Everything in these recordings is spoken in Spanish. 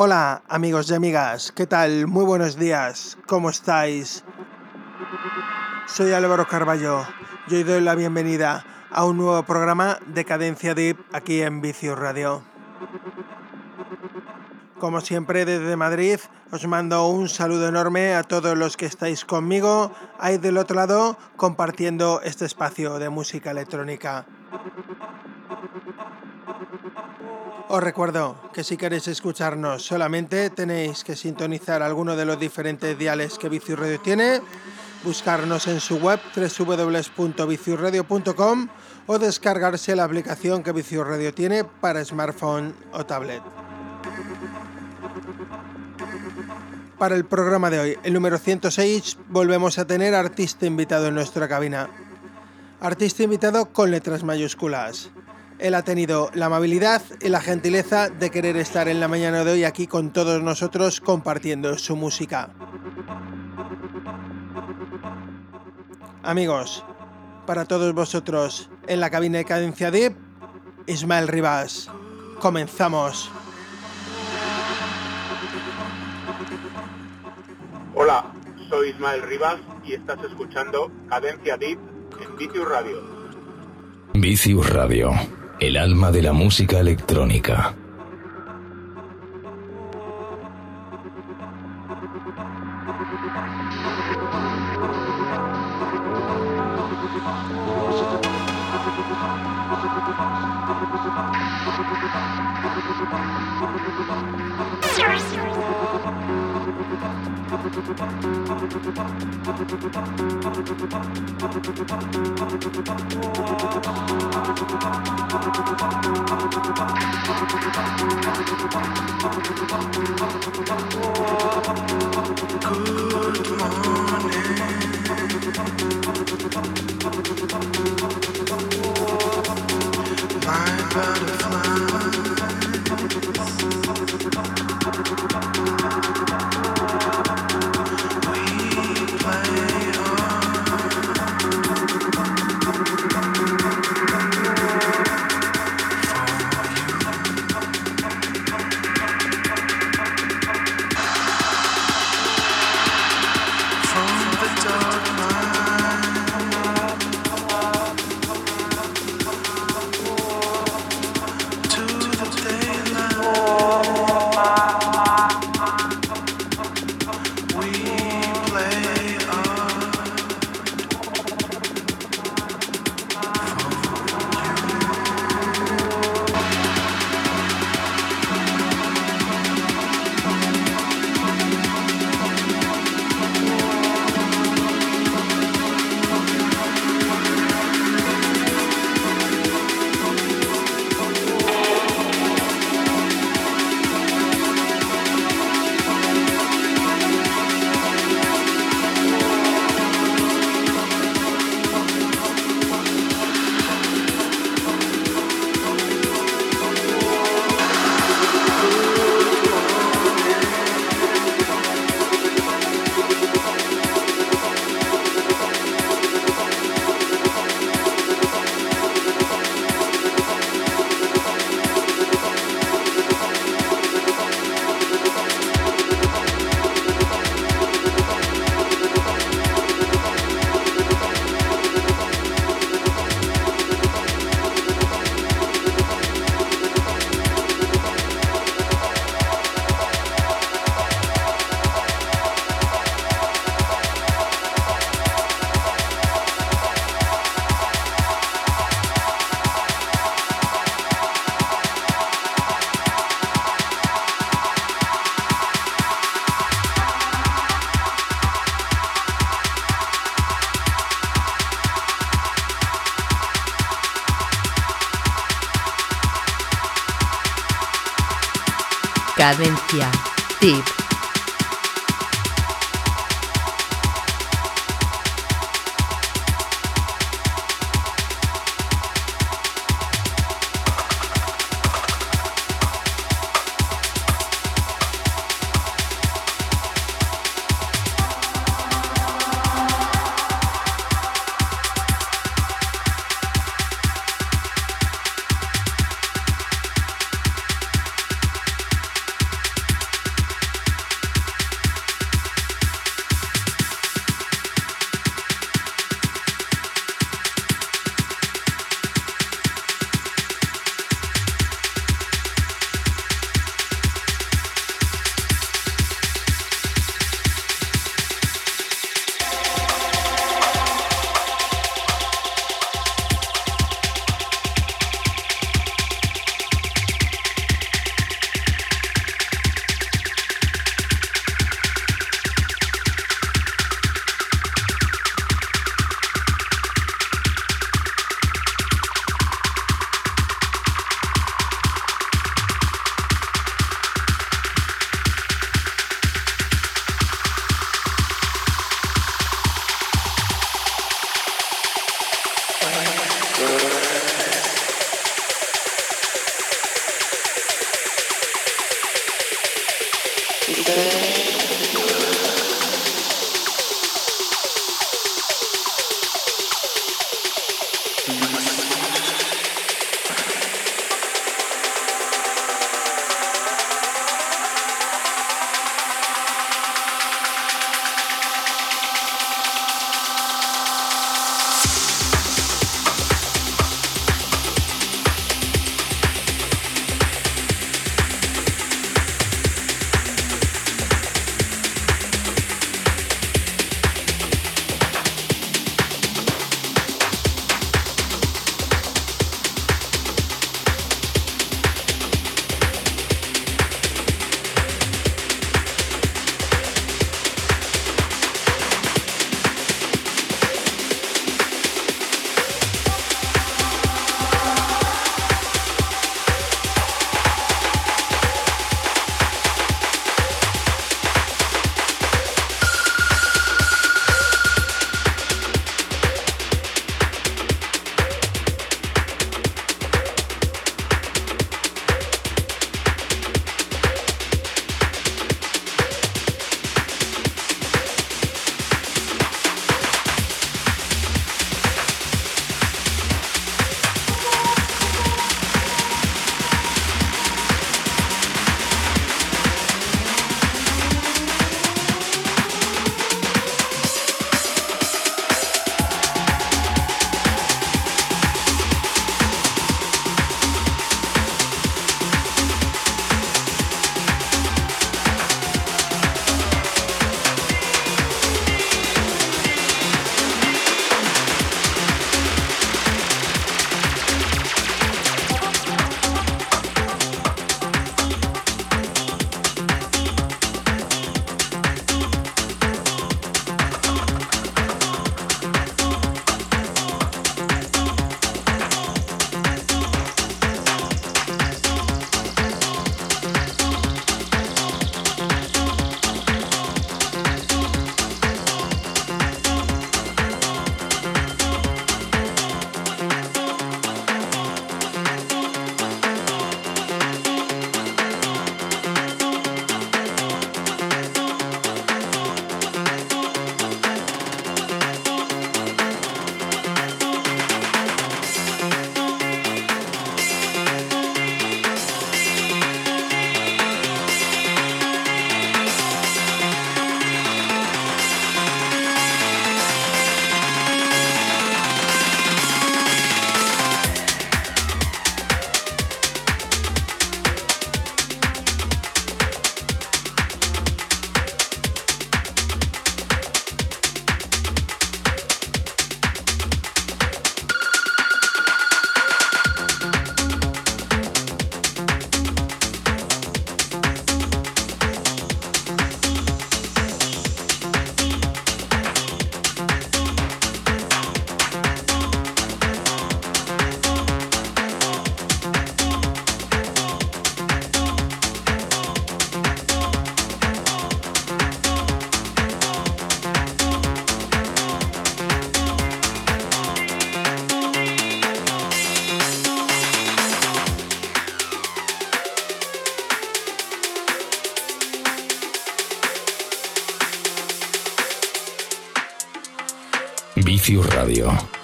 Hola amigos y amigas, ¿qué tal? Muy buenos días, ¿cómo estáis? Soy Álvaro Carballo y hoy doy la bienvenida a un nuevo programa de Cadencia Deep aquí en Vicius Radio. Como siempre desde Madrid os mando un saludo enorme a todos los que estáis conmigo ahí del otro lado compartiendo este espacio de música electrónica. Os recuerdo que si queréis escucharnos solamente tenéis que sintonizar alguno de los diferentes diales que Vicius Radio tiene, buscarnos en su web www.viciusradio.com o descargarse la aplicación que Vicius Radio tiene para smartphone o tablet. Para el programa de hoy, el número 106, volvemos a tener artista invitado en nuestra cabina. Artista invitado con letras mayúsculas. Él ha tenido la amabilidad y la gentileza de querer estar en la mañana de hoy aquí con todos nosotros compartiendo su música. Amigos, para todos vosotros en la cabina de Cadencia Deep, Ismael Rivas. Comenzamos. Hola, soy Ismael Rivas y estás escuchando Cadencia Deep en Vicius Radio. Vicius Radio, el alma de la música electrónica. Cadencia. Tip. today.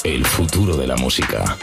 El futuro de la música.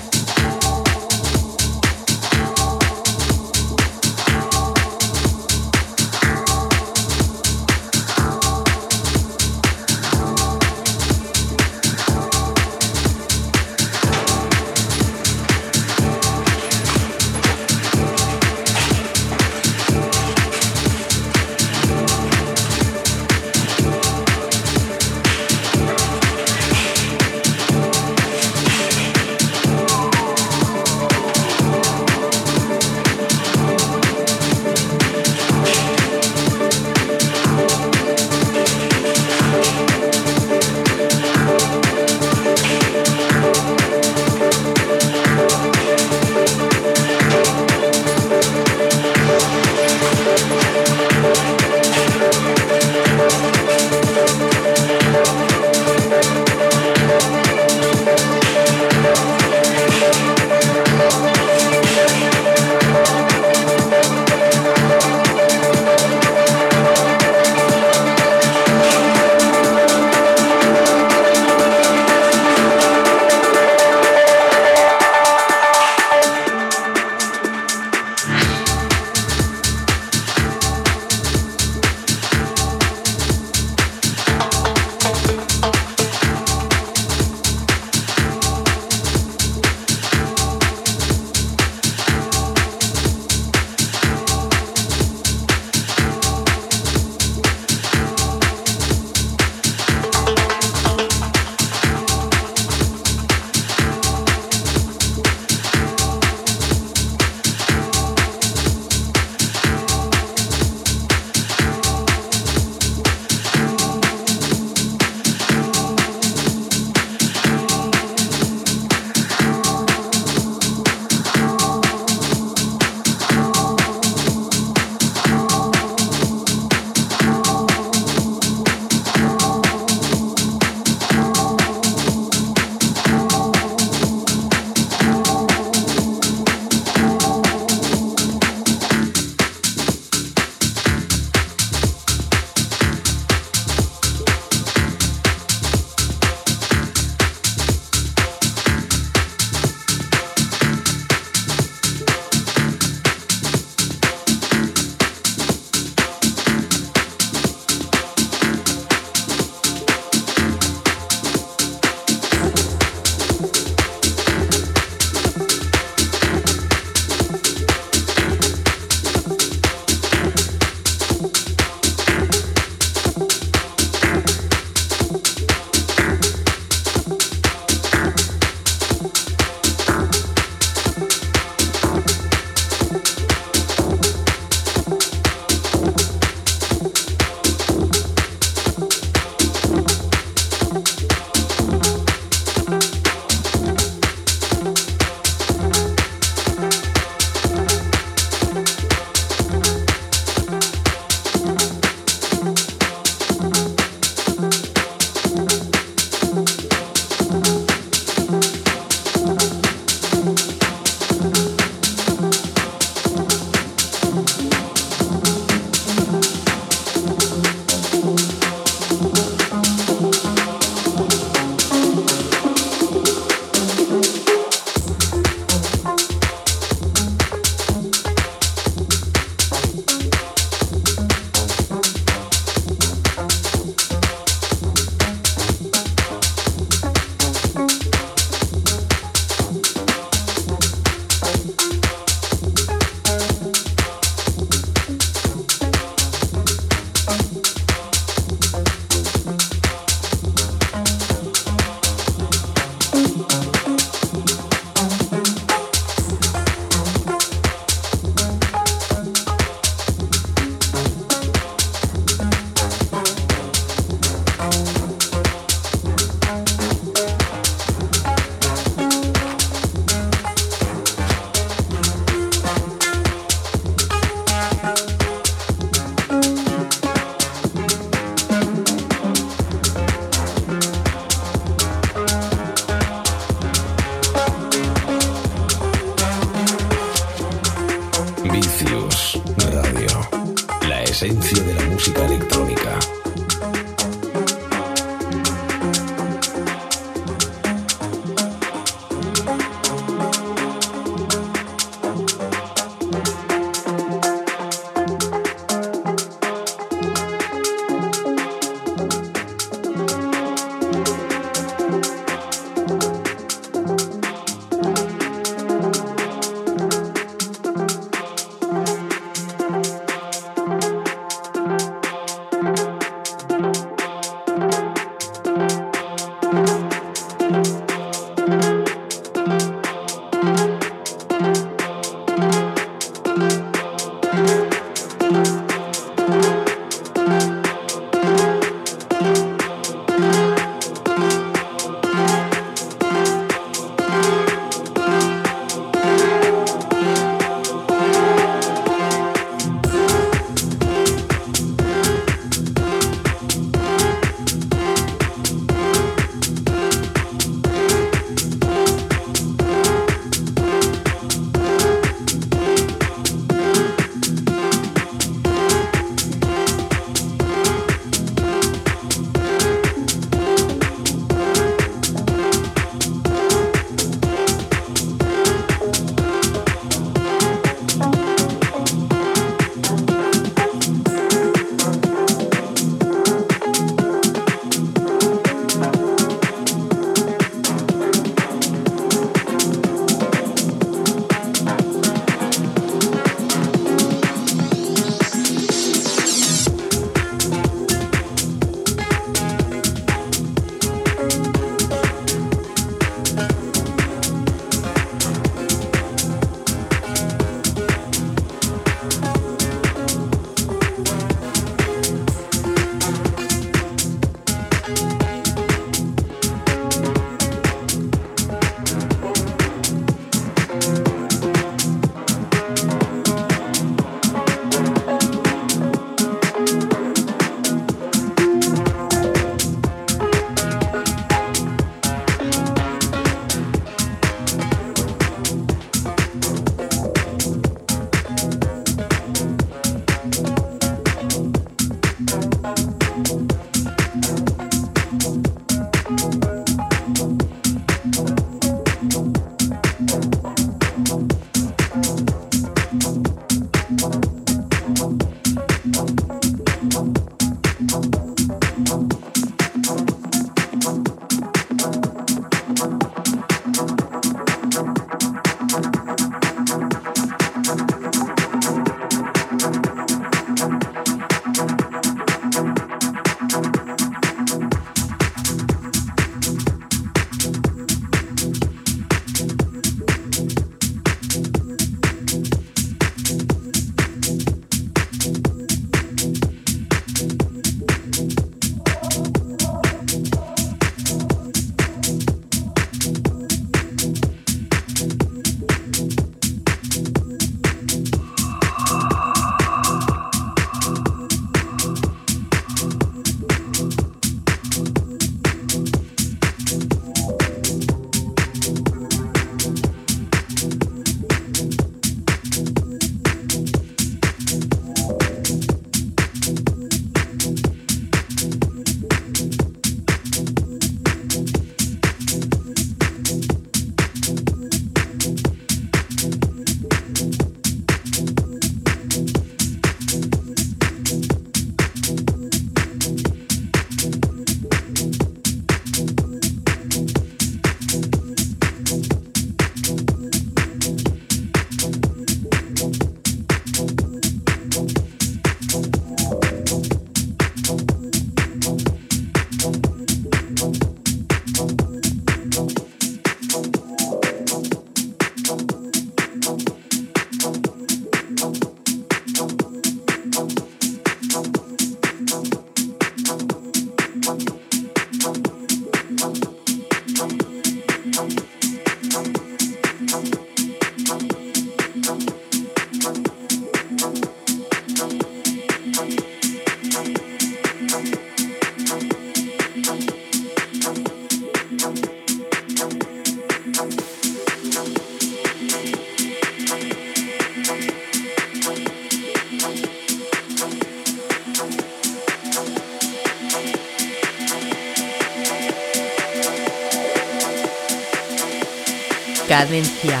Cadencia.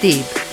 Tip.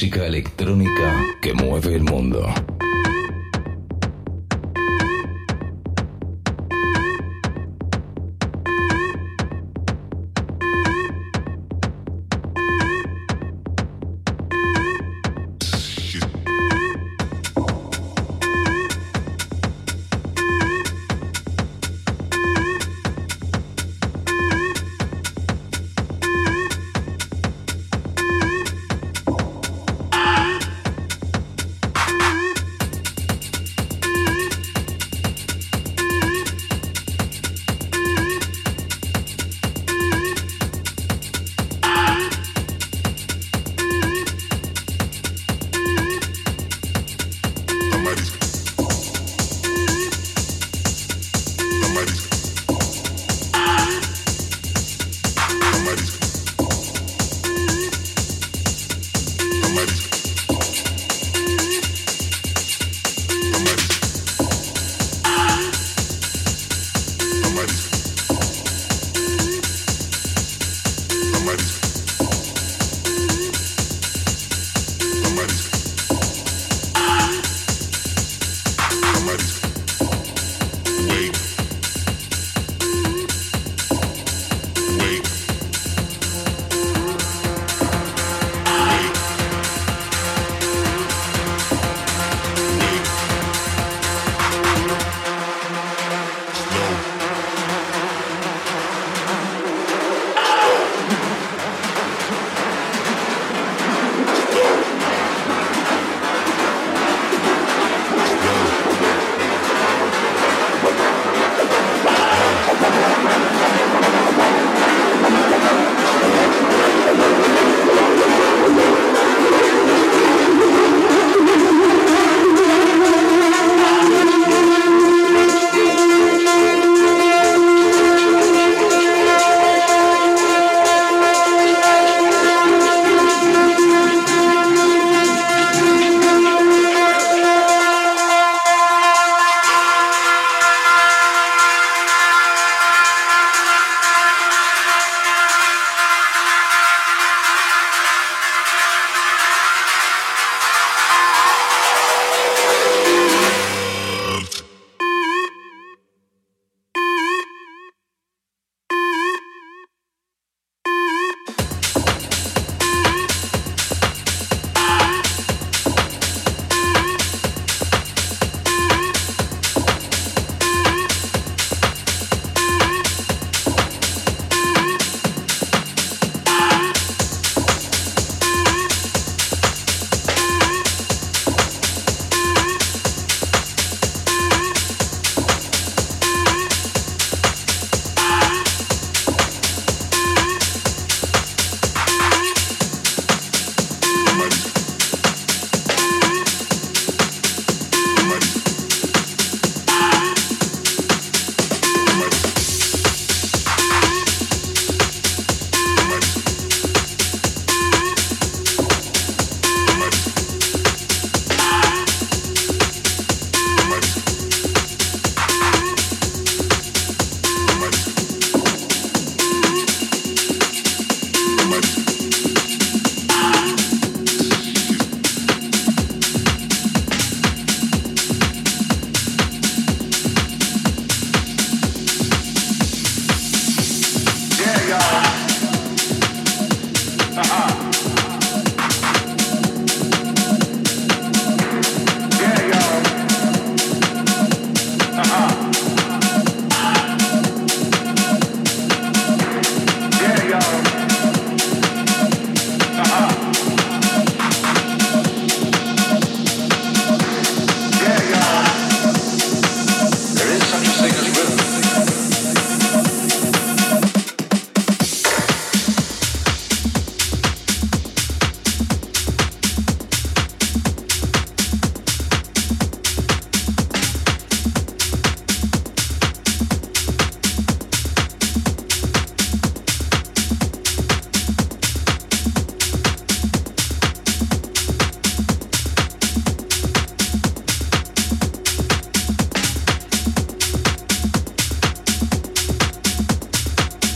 Música electrónica que mueve el mundo.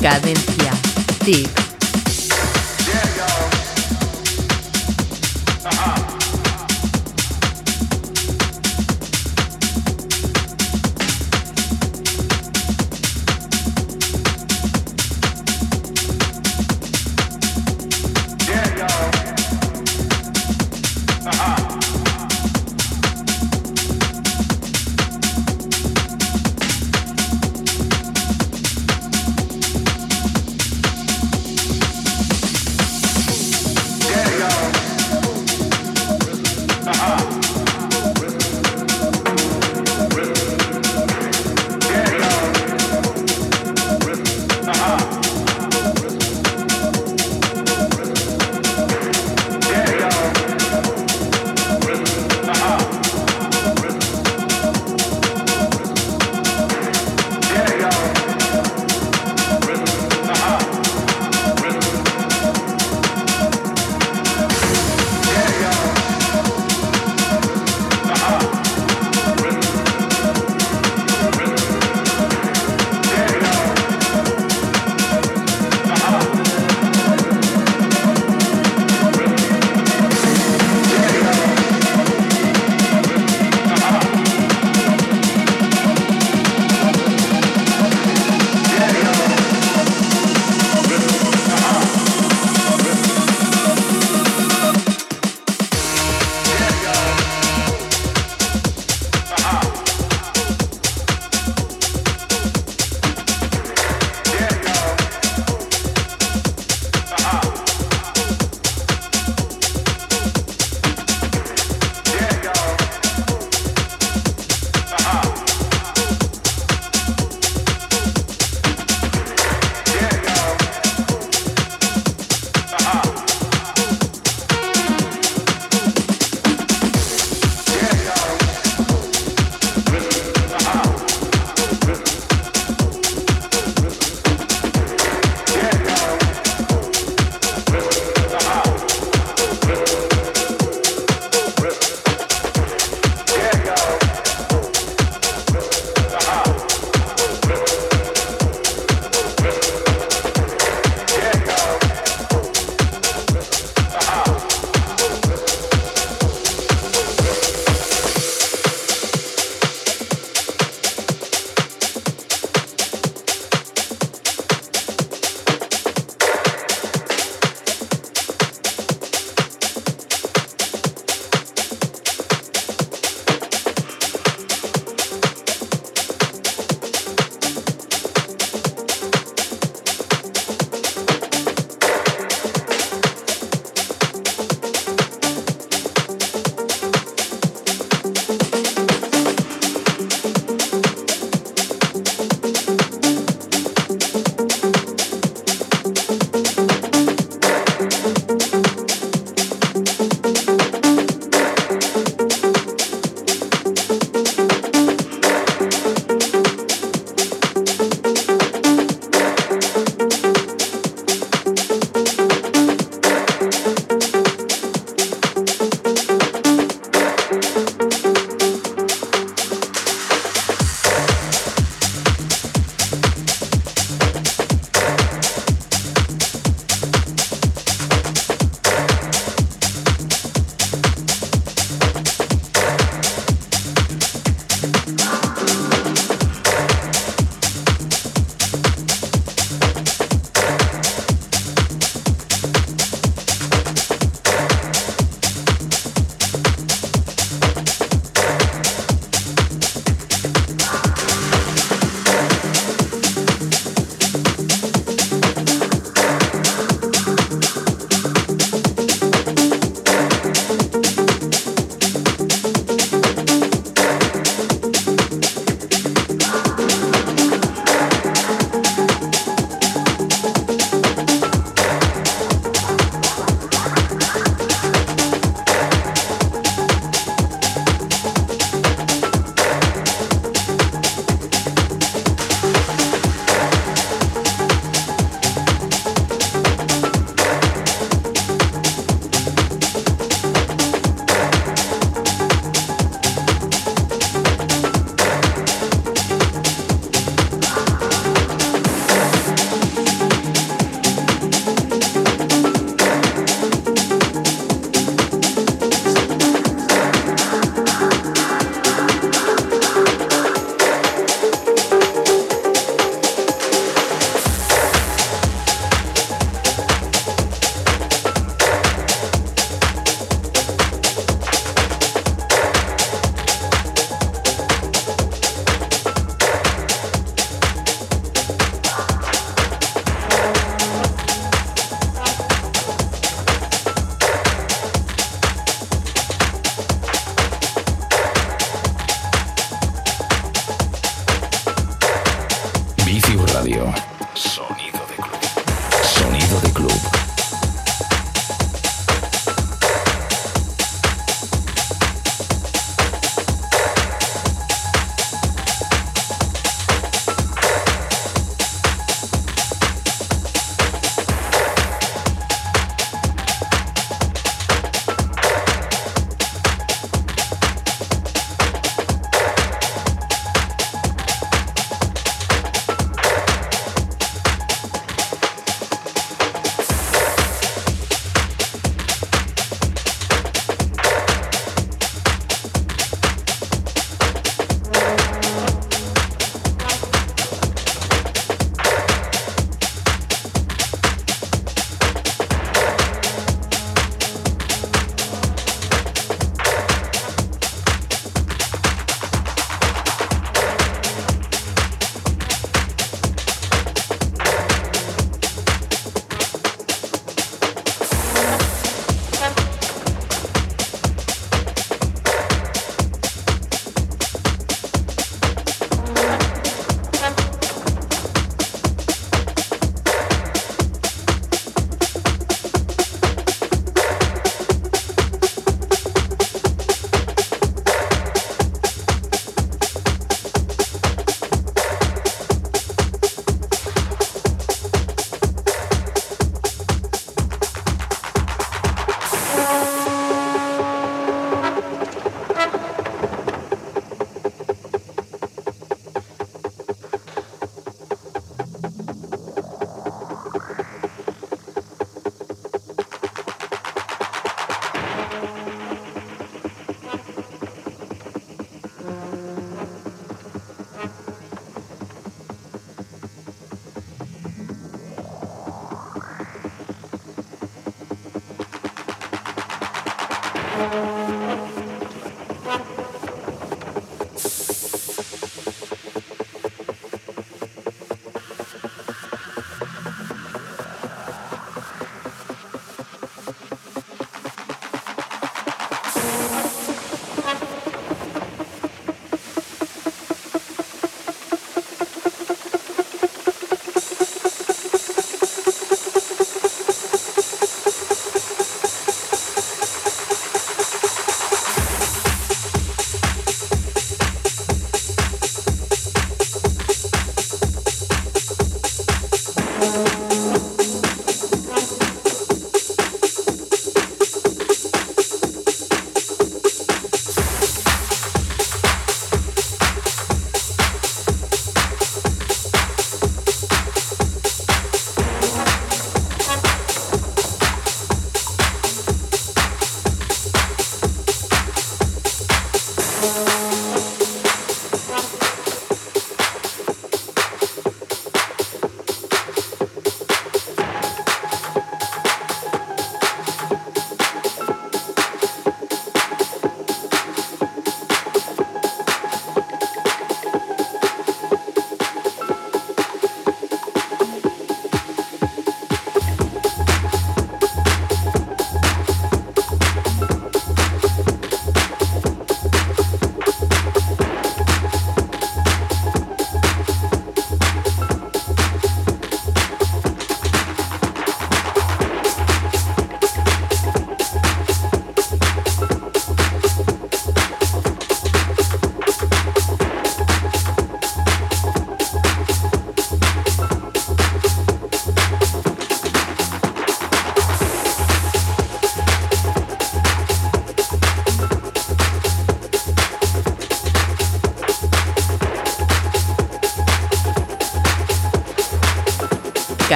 Cadencia. Tip.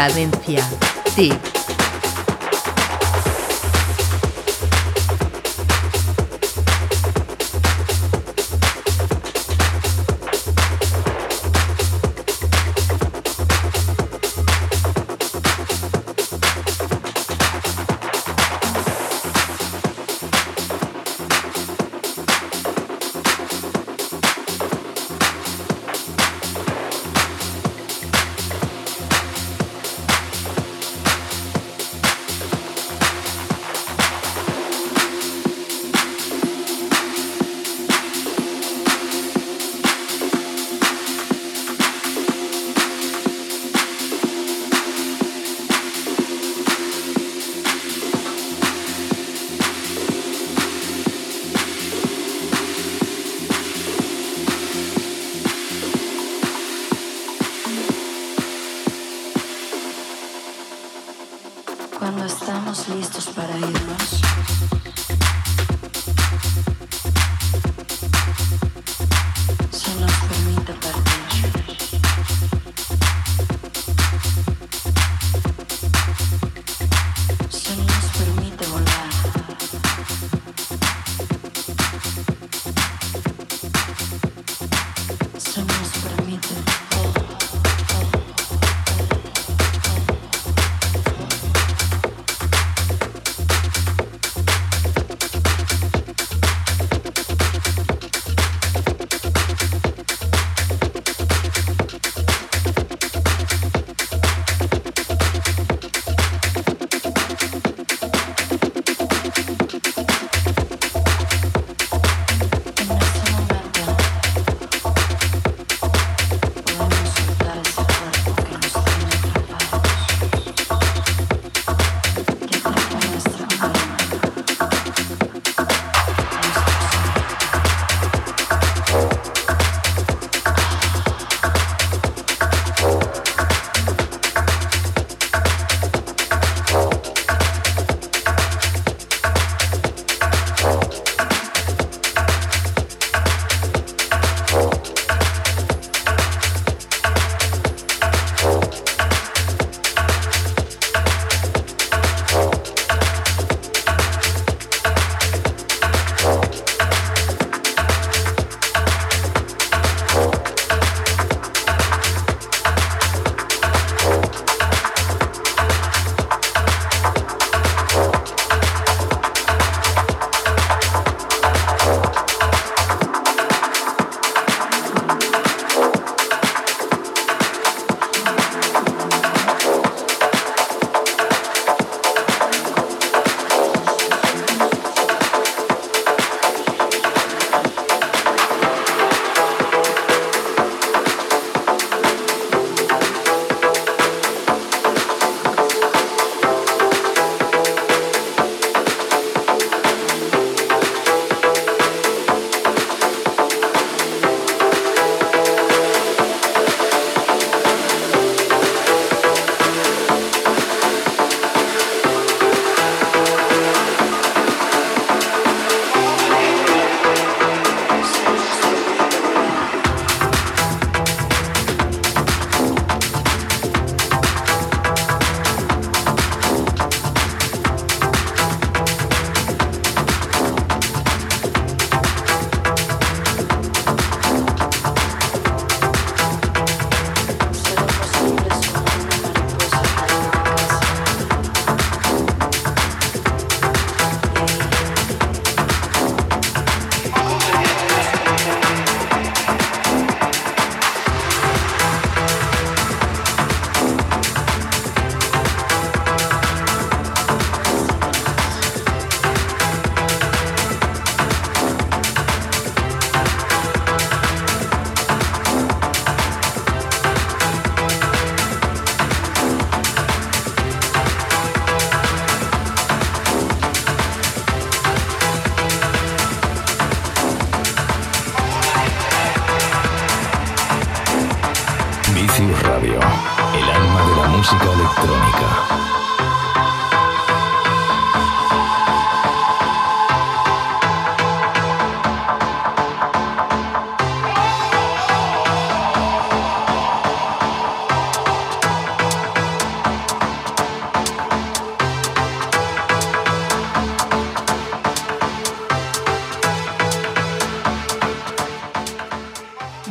Cadencia. Tip.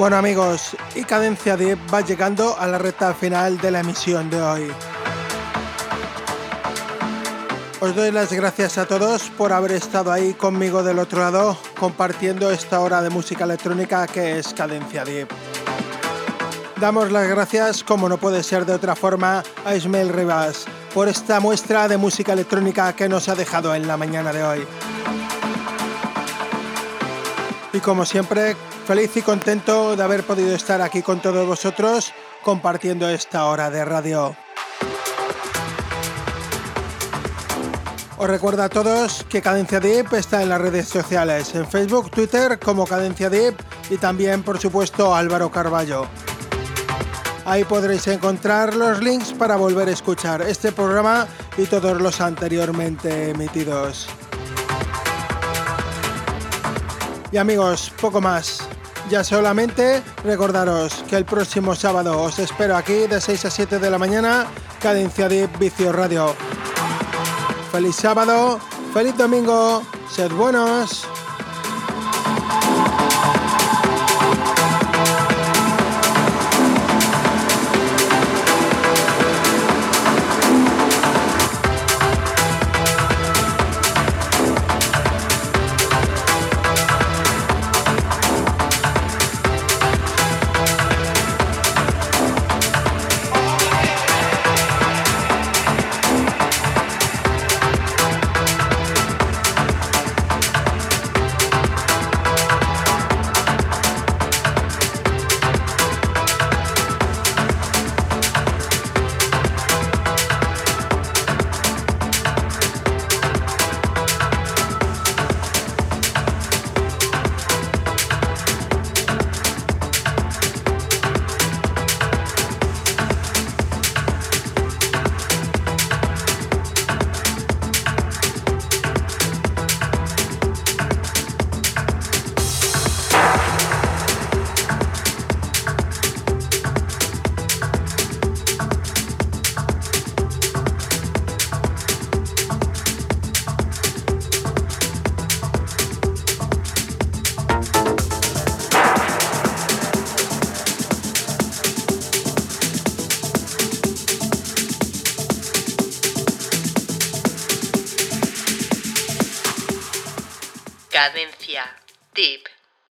Bueno amigos, y Cadencia Deep va llegando a la recta final de la emisión de hoy. Os doy las gracias a todos por haber estado ahí conmigo del otro lado, compartiendo esta hora de música electrónica que es Cadencia Deep. Damos las gracias, como no puede ser de otra forma, a Ismael Rivas por esta muestra de música electrónica que nos ha dejado en la mañana de hoy. Y como siempre, Feliz y contento de haber podido estar aquí con todos vosotros compartiendo esta hora de radio. Os recuerdo a todos que Cadencia Deep está en las redes sociales, en Facebook, Twitter como Cadencia Deep y también por supuesto Álvaro Carballo. Ahí podréis encontrar los links para volver a escuchar este programa y todos los anteriormente emitidos. Y amigos, poco más. Ya solamente recordaros que el próximo sábado os espero aquí de 6 a 7 de la mañana, Cadencia de Vicio Radio. Feliz sábado, feliz domingo, sed buenos.